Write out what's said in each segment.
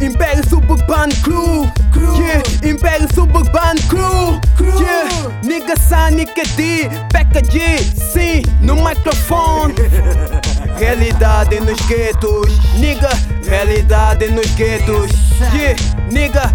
Império Suburban Crew, yeah, Império Suburban Crew, yeah, nigga San, nigga D, Peca G, sim, no microfone. Realidade nos guetos, nigga, realidade nos guetos, yeah, nigga,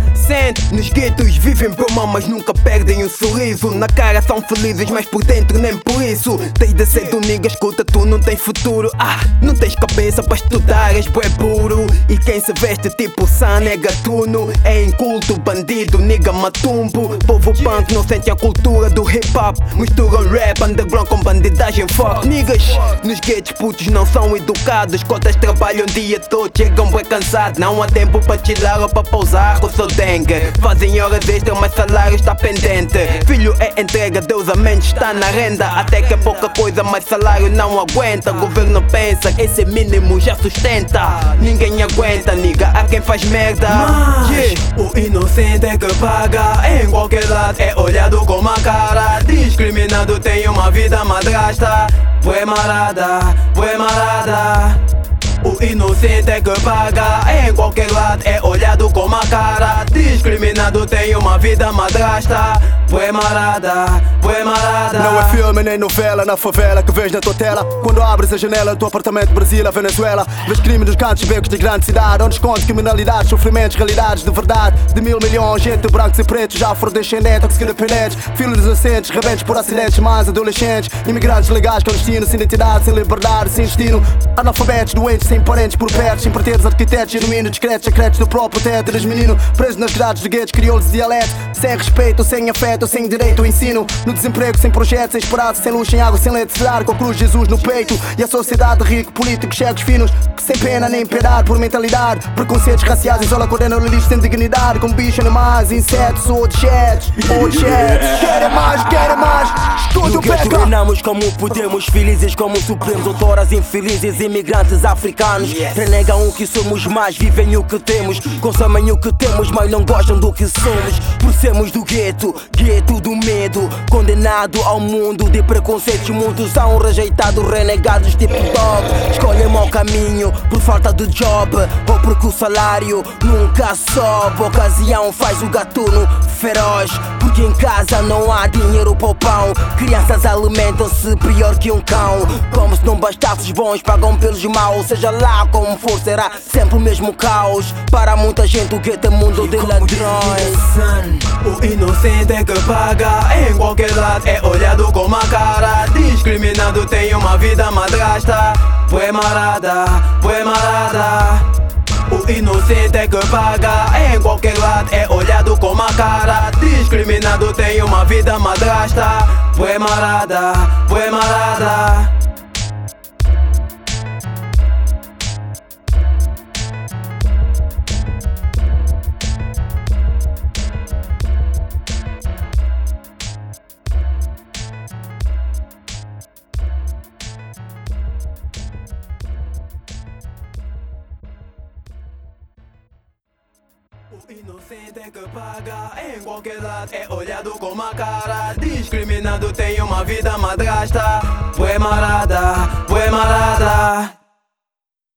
nos guetos vivem broma, mas nunca perdem o sorriso. Na cara são felizes, mas por dentro nem por isso. Desde cedo, nigga, escuta, tu não tens futuro. Ah, não tens cabeça para estudar, és bué puro. E quem se veste tipo San é gatuno, é inculto, bandido, nigga, matumbo. Povo punk não sente a cultura do hip hop. Misturam rap underground com bandidagem, fuck niggas. Nos guetos, putos não são educados. Cotas trabalham dia todo, chegam bué cansados. Não há tempo para chilar ou para pousar com o seu Fazem horas extras, mas salário está pendente. Filho é entrega, Deus a mente está na renda. Até que é pouca coisa, mas salário não aguenta. Governo pensa que esse mínimo já sustenta. Ninguém aguenta, nigga. Há quem faz merda. Yeah. O inocente é que paga. Em qualquer lado é olhado com uma cara. Discriminado tem uma vida madrasta. Bué marada, bué marada. O inocente é que paga Em qualquer lado é uma vida madrasta Bué marada, bué marada Não é filme nem novela na favela que vês na tua tela. Quando abres a janela do teu apartamento Brasil a Venezuela Vês crime nos cantos e becos de grande cidade Onde esconde criminalidade, sofrimentos, realidades de verdade. De mil milhões, gente brancos e pretos afrodescendentes, toxicodependentes Filhos inocentes, rebentes por acidentes Mais adolescentes, imigrantes legais Clandestinos, sem identidade, sem liberdade, sem destino. Analfabetos, doentes, sem parentes por perto Sem parceiros, arquitetos, genuínos, discretos Secretos do próprio teto, eres menino Preso nas grades de guetos, crioulos de dialeto Sem respeito, sem afeto, sem direito ao ensino. No desemprego, sem projeto, sem esperança Sem luz, sem água, sem leite, dar Com a cruz de Jesus no peito E a sociedade de rico, políticos, chegos finos sem pena nem piedade, por mentalidade Preconceitos raciais, isola, condena o lixo sem dignidade Como bicho, animais, insetos, objetos Objetos, querem mais, querem mais Tudo peca reinamos como podemos, felizes como supremos, autoras infelizes, imigrantes africanos. Renegam o que somos, mas vivem o que temos. Consomem o que temos, mas não gostam do que somos. Por sermos do gueto, gueto do medo. Condenado ao mundo de preconceitos, muitos são rejeitados, renegados tipo dog. Escolhem mau caminho por falta de job, ou porque o salário nunca sobe. Ocasião faz o gatuno feroz, porque em casa não há dinheiro para o pão. Crianças alimentam-se pior que um cão. Como se não bastasse os bons, pagam pelos maus. Seja lá como for, será sempre o mesmo caos. Para muita gente, o gueto é mundo de ladrões. O inocente é que paga Em qualquer lado é olhado com uma cara Discriminado tem uma vida madrasta Bué marada, bué marada O inocente é que paga Em qualquer lado é Discriminado tem uma vida madrasta. Bué marada, bué marada O inocente que paga Em qualquer lado é olhado com uma cara Discriminado tem uma vida madrasta. Bué marada, bué marada